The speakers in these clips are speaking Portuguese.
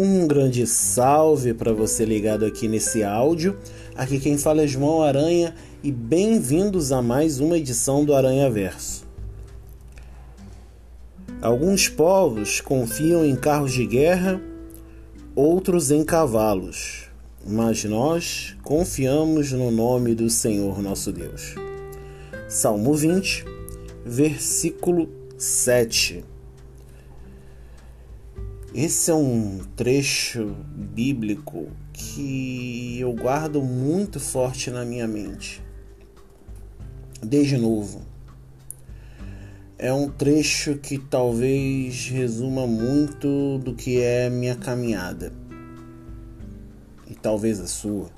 Um grande salve para você ligado aqui nesse áudio. Aqui quem fala é João Aranha e bem-vindos a mais uma edição do Aranha Verso. Alguns povos confiam em carros de guerra, outros em cavalos, mas nós confiamos no nome do Senhor nosso Deus. Salmo 20, versículo 7. Esse é um trecho bíblico que eu guardo muito forte na minha mente. Desde novo. É um trecho que talvez resuma muito do que é minha caminhada. E talvez a sua.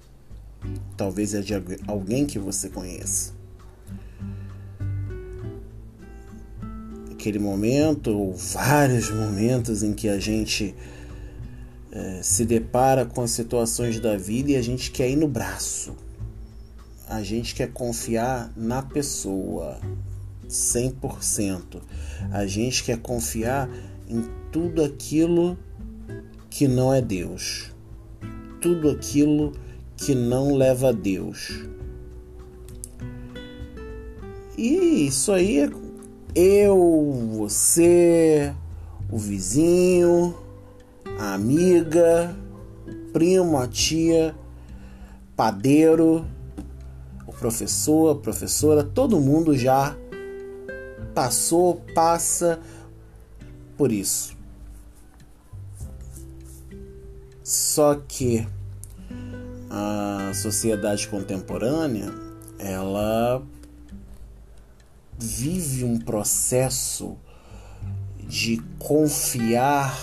Talvez é de alguém que você conheça. Aquele momento, ou vários momentos em que a gente é, se depara com as situações da vida e a gente quer ir no braço. A gente quer confiar na pessoa 100%. A gente quer confiar em tudo aquilo que não é Deus. Tudo aquilo que não leva a Deus. E isso aí é eu, você, o vizinho, a amiga, o primo, a tia, padeiro, o professor, a professora, todo mundo já passou, passa por isso. Só que a sociedade contemporânea, ela vive um processo de confiar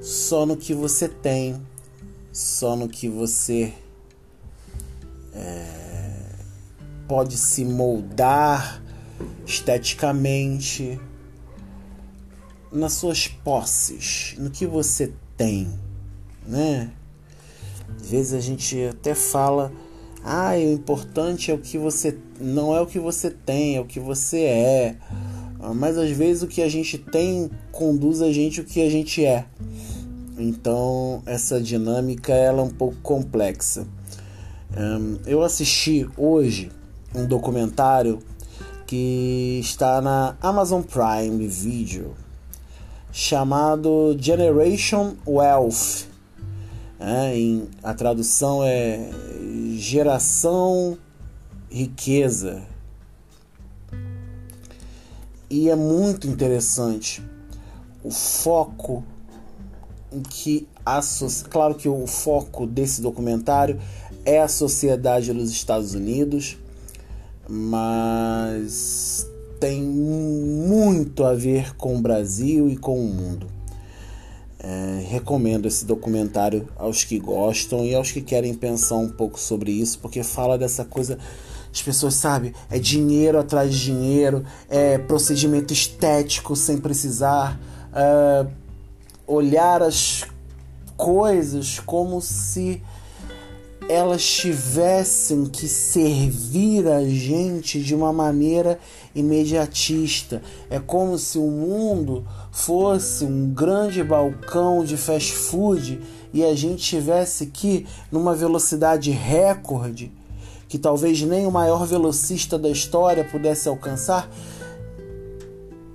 só no que você tem, só no que você é, pode se moldar esteticamente, nas suas posses, no que você tem, né? Às vezes a gente até fala ah, o importante é o que você não é o que você tem, é o que você é. Ah, mas às vezes o que a gente tem conduz a gente o que a gente é. Então essa dinâmica ela é um pouco complexa. Eu assisti hoje um documentário que está na Amazon Prime Video chamado Generation Wealth. É, em, a tradução é geração riqueza. E é muito interessante o foco em que a claro que o foco desse documentário é a sociedade dos Estados Unidos, mas tem muito a ver com o Brasil e com o mundo. É, recomendo esse documentário aos que gostam e aos que querem pensar um pouco sobre isso, porque fala dessa coisa. As pessoas sabem, é dinheiro atrás de dinheiro, é procedimento estético sem precisar é, olhar as coisas como se elas tivessem que servir a gente de uma maneira imediatista. É como se o mundo fosse um grande balcão de fast food e a gente tivesse que numa velocidade recorde que talvez nem o maior velocista da história pudesse alcançar.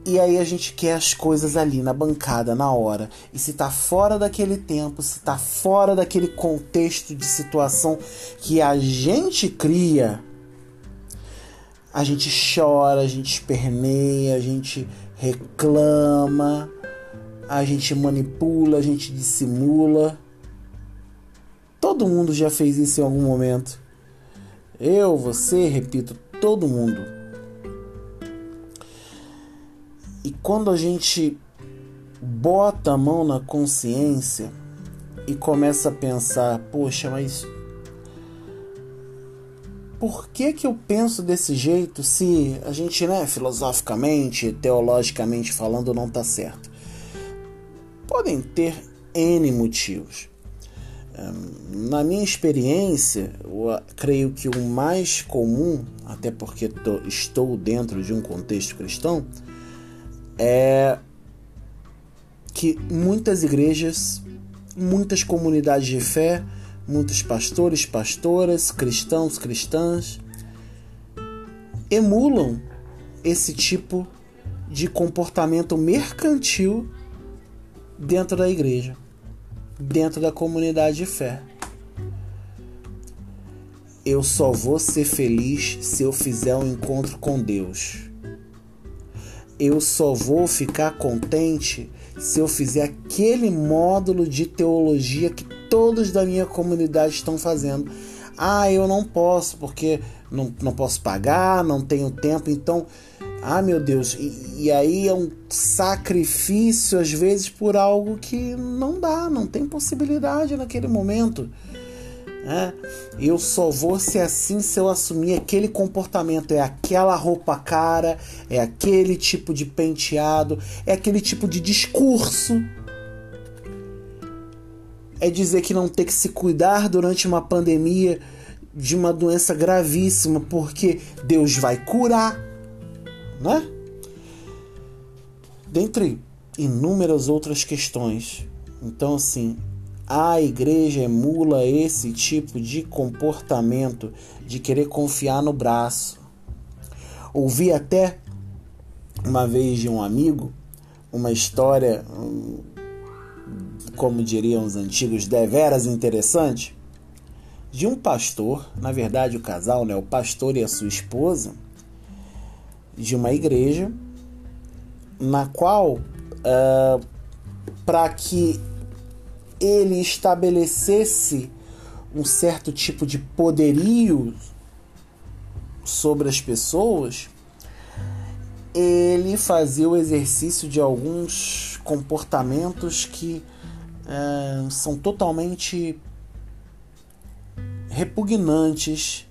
E aí a gente quer as coisas ali na bancada, na hora. E se tá fora daquele tempo, se tá fora daquele contexto de situação que a gente cria, a gente chora, a gente esperneia, a gente reclama, a gente manipula, a gente dissimula. Todo mundo já fez isso em algum momento. Eu, você, repito, todo mundo. E quando a gente bota a mão na consciência e começa a pensar, poxa, mas por que que eu penso desse jeito se a gente, né, filosoficamente, teologicamente falando, não está certo? Podem ter N motivos. Na minha experiência, creio que o mais comum, até porque estou dentro de um contexto cristão, é que muitas igrejas muitas comunidades de fé, muitos pastores, pastoras, cristãos, cristãs emulam esse tipo de comportamento mercantil dentro da igreja, dentro da comunidade de fé. Eu só vou ser feliz se eu fizer um encontro com Deus. Eu só vou ficar contente se eu fizer aquele módulo de teologia que todos da minha comunidade estão fazendo. Ah, eu não posso porque não, não posso pagar, não tenho tempo, então, ah meu Deus, e, e aí é um sacrifício às vezes por algo que não dá, não tem possibilidade naquele momento. É, eu só vou ser assim se eu assumir aquele comportamento. É aquela roupa cara, é aquele tipo de penteado, é aquele tipo de discurso. É dizer que não tem que se cuidar durante uma pandemia de uma doença gravíssima, porque Deus vai curar, né? Dentre inúmeras outras questões. Então, assim, a igreja emula esse tipo de comportamento de querer confiar no braço. Ouvi até uma vez de um amigo uma história, como diriam os antigos, deveras interessante, de um pastor, na verdade o casal, né, o pastor e a sua esposa, de uma igreja, na qual, uh, para que ele estabelecesse um certo tipo de poderio sobre as pessoas, ele fazia o exercício de alguns comportamentos que é, são totalmente repugnantes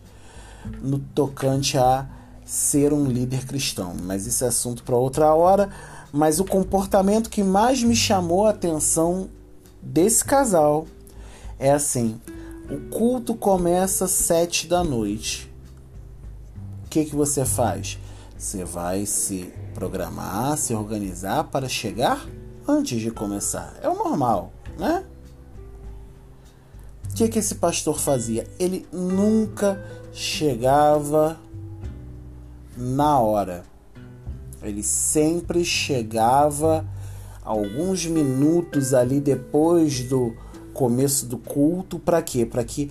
no tocante a ser um líder cristão. Mas isso é assunto para outra hora. Mas o comportamento que mais me chamou a atenção desse casal é assim: o culto começa às sete da noite. O que, que você faz? Você vai se programar, se organizar para chegar antes de começar. É o normal, né? O que, que esse pastor fazia? Ele nunca chegava na hora. Ele sempre chegava alguns minutos ali depois do começo do culto, para quê? Para que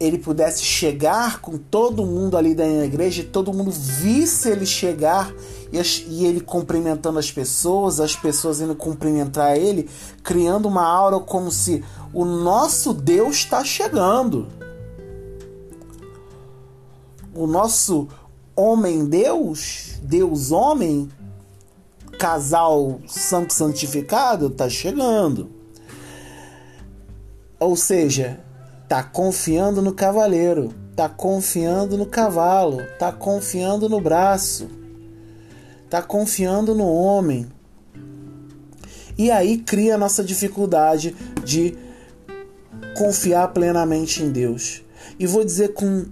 ele pudesse chegar com todo mundo ali da igreja, e todo mundo visse ele chegar e, e, ele cumprimentando as pessoas, as pessoas indo cumprimentar ele, criando uma aura como se o nosso Deus está chegando. O nosso homem Deus, Deus homem, casal santo santificado está chegando. Ou seja, tá confiando no cavaleiro, tá confiando no cavalo, tá confiando no braço, tá confiando no homem. E aí cria a nossa dificuldade de confiar plenamente em Deus. E vou dizer com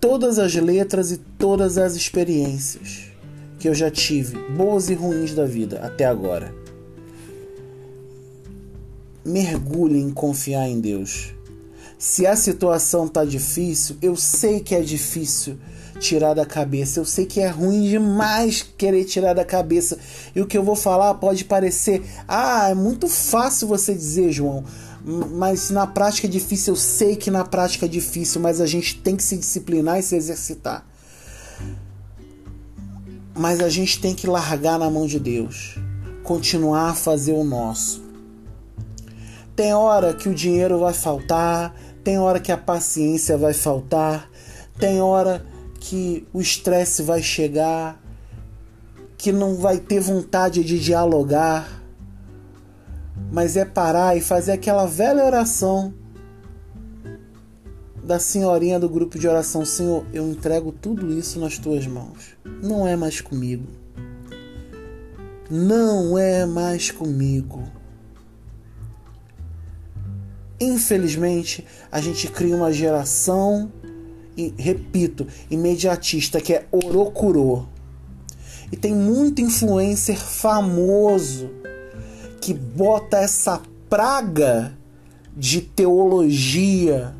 todas as letras e todas as experiências que eu já tive, boas e ruins da vida até agora. Mergulhe em confiar em Deus. Se a situação tá difícil, eu sei que é difícil tirar da cabeça. Eu sei que é ruim demais querer tirar da cabeça. E o que eu vou falar pode parecer, ah, é muito fácil você dizer, João. Mas na prática é difícil, eu sei que na prática é difícil, mas a gente tem que se disciplinar e se exercitar mas a gente tem que largar na mão de Deus, continuar a fazer o nosso. Tem hora que o dinheiro vai faltar, tem hora que a paciência vai faltar, tem hora que o estresse vai chegar, que não vai ter vontade de dialogar, mas é parar e fazer aquela velha oração da senhorinha do grupo de oração: Senhor, eu entrego tudo isso nas tuas mãos. Não é mais comigo. Não é mais comigo. Infelizmente, a gente cria uma geração, e repito, imediatista, que é orocurô. E tem muito influencer famoso que bota essa praga de teologia,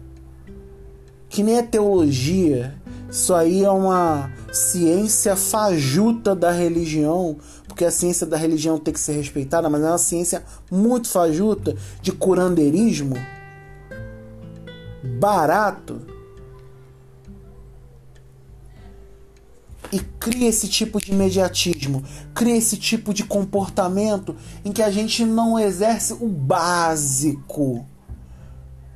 que nem é teologia, isso aí é uma ciência fajuta da religião, porque a ciência da religião tem que ser respeitada, mas é uma ciência muito fajuta de curandeirismo barato e cria esse tipo de imediatismo, cria esse tipo de comportamento em que a gente não exerce o básico.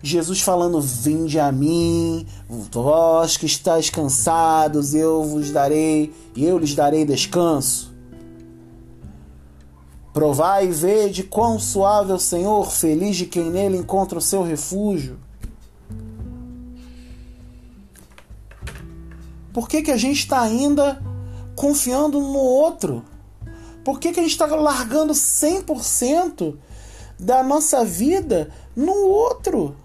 Jesus falando: Vinde a mim, vós que estáis cansados, eu vos darei, e eu lhes darei descanso. Provai e vede quão suave é o Senhor, feliz de quem nele encontra o seu refúgio. Por que, que a gente está ainda confiando no outro? Por que, que a gente está largando 100% da nossa vida no outro?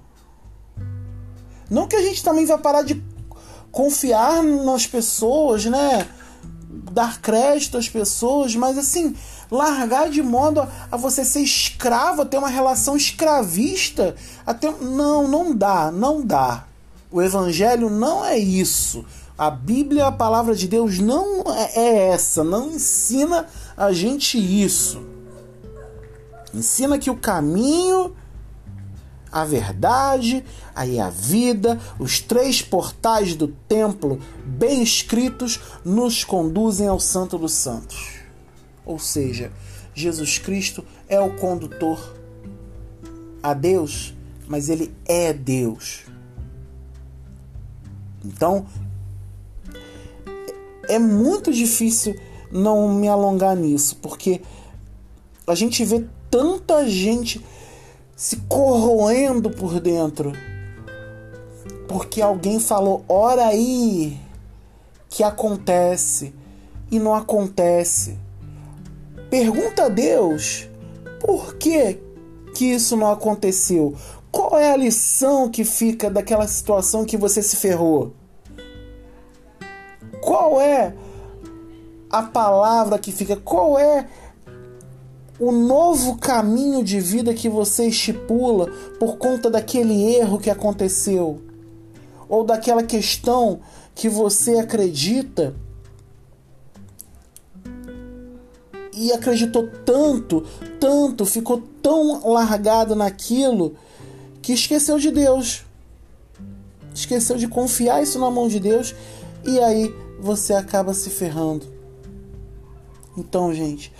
Não que a gente também vai parar de confiar nas pessoas, né? Dar crédito às pessoas, mas assim, largar de modo a, você ser escravo, a ter uma relação escravista, até não, não dá, não dá. O evangelho não é isso. A Bíblia, a palavra de Deus, não é, é essa, não ensina a gente isso. Ensina que o caminho, a verdade, aí a vida, os três portais do templo bem escritos nos conduzem ao Santo dos Santos. Ou seja, Jesus Cristo é o condutor a Deus, mas ele é Deus. Então, é muito difícil não me alongar nisso, porque a gente vê tanta gente se corroendo por dentro. Porque alguém falou, ora aí, que acontece e não acontece. Pergunta a Deus, por que que isso não aconteceu? Qual é a lição que fica daquela situação que você se ferrou? Qual é a palavra que fica? Qual é o novo caminho de vida que você estipula por conta daquele erro que aconteceu? Ou daquela questão que você acredita e acreditou tanto, tanto, ficou tão largado naquilo que esqueceu de Deus. Esqueceu de confiar isso na mão de Deus e aí você acaba se ferrando. Então, gente,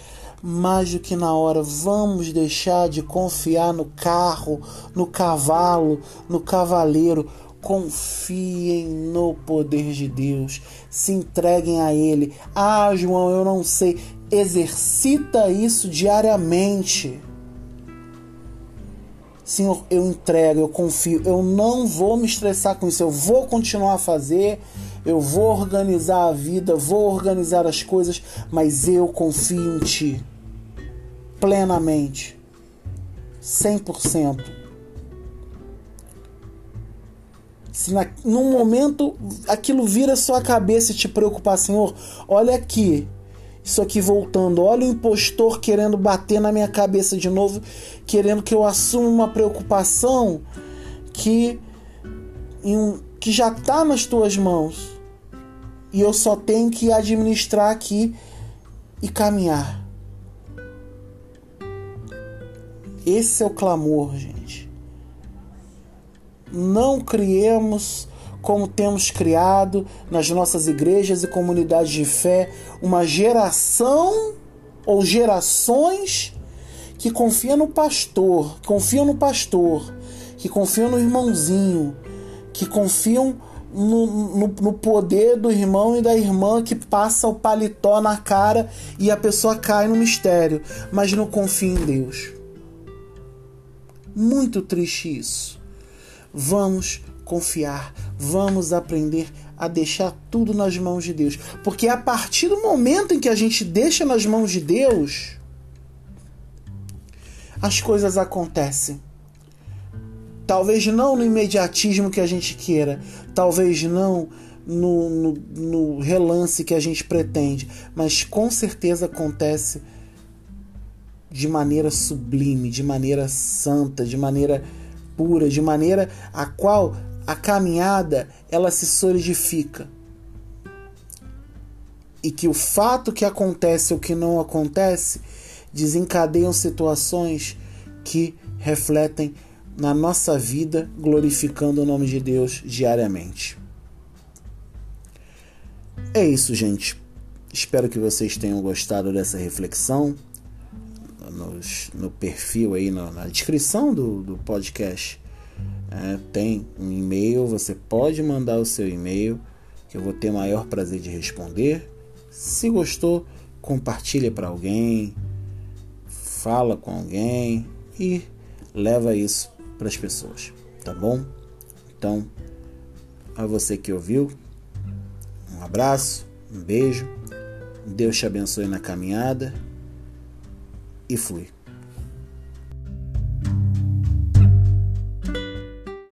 mais do que na hora, vamos deixar de confiar no carro, no cavalo, no cavaleiro. Confiem no poder de Deus, se entreguem a Ele. Ah, João, eu não sei. Exercita isso diariamente. Senhor, eu entrego, eu confio, eu não vou me estressar com isso, eu vou continuar a fazer, eu vou organizar a vida, vou organizar as coisas, mas eu confio em Ti plenamente, 100%. Se na, num momento aquilo vira sua cabeça e te preocupar, Senhor, olha aqui, isso aqui voltando, olha o impostor querendo bater na minha cabeça de novo, querendo que eu assuma uma preocupação que, em, que já está nas tuas mãos e eu só tenho que administrar aqui e caminhar. Esse é o clamor, gente. Não criemos como temos criado nas nossas igrejas e comunidades de fé uma geração ou gerações que confiam no pastor, que confiam no pastor, que confiam no irmãozinho, que confiam no, no, no, poder do irmão e da irmã que passa o paletó na cara e a pessoa cai no mistério, mas não confia em Deus. Muito triste isso. Vamos confiar, vamos aprender a deixar tudo nas mãos de Deus, porque a partir do momento em que a gente deixa nas mãos de Deus, as coisas acontecem. Talvez não no imediatismo que a gente queira, talvez não no, no, no, relance que a gente pretende, mas com certeza acontece de maneira sublime, de maneira santa, de maneira pura, de maneira a qual a caminhada ela se solidifica. E que o fato que acontece ou que não acontece desencadeiam situações que refletem na nossa vida, glorificando o nome de Deus diariamente. É isso, gente. Espero que vocês tenham gostado dessa reflexão. Nos, no perfil aí, na, na descrição do, do podcast, é, tem um e-mail. Você pode mandar o seu e-mail, que eu vou ter maior prazer de responder. Se gostou, compartilha para alguém, fala com alguém e leva isso para as pessoas, tá bom? Então, a você que ouviu, um abraço, um beijo, Deus te abençoe na caminhada e fui.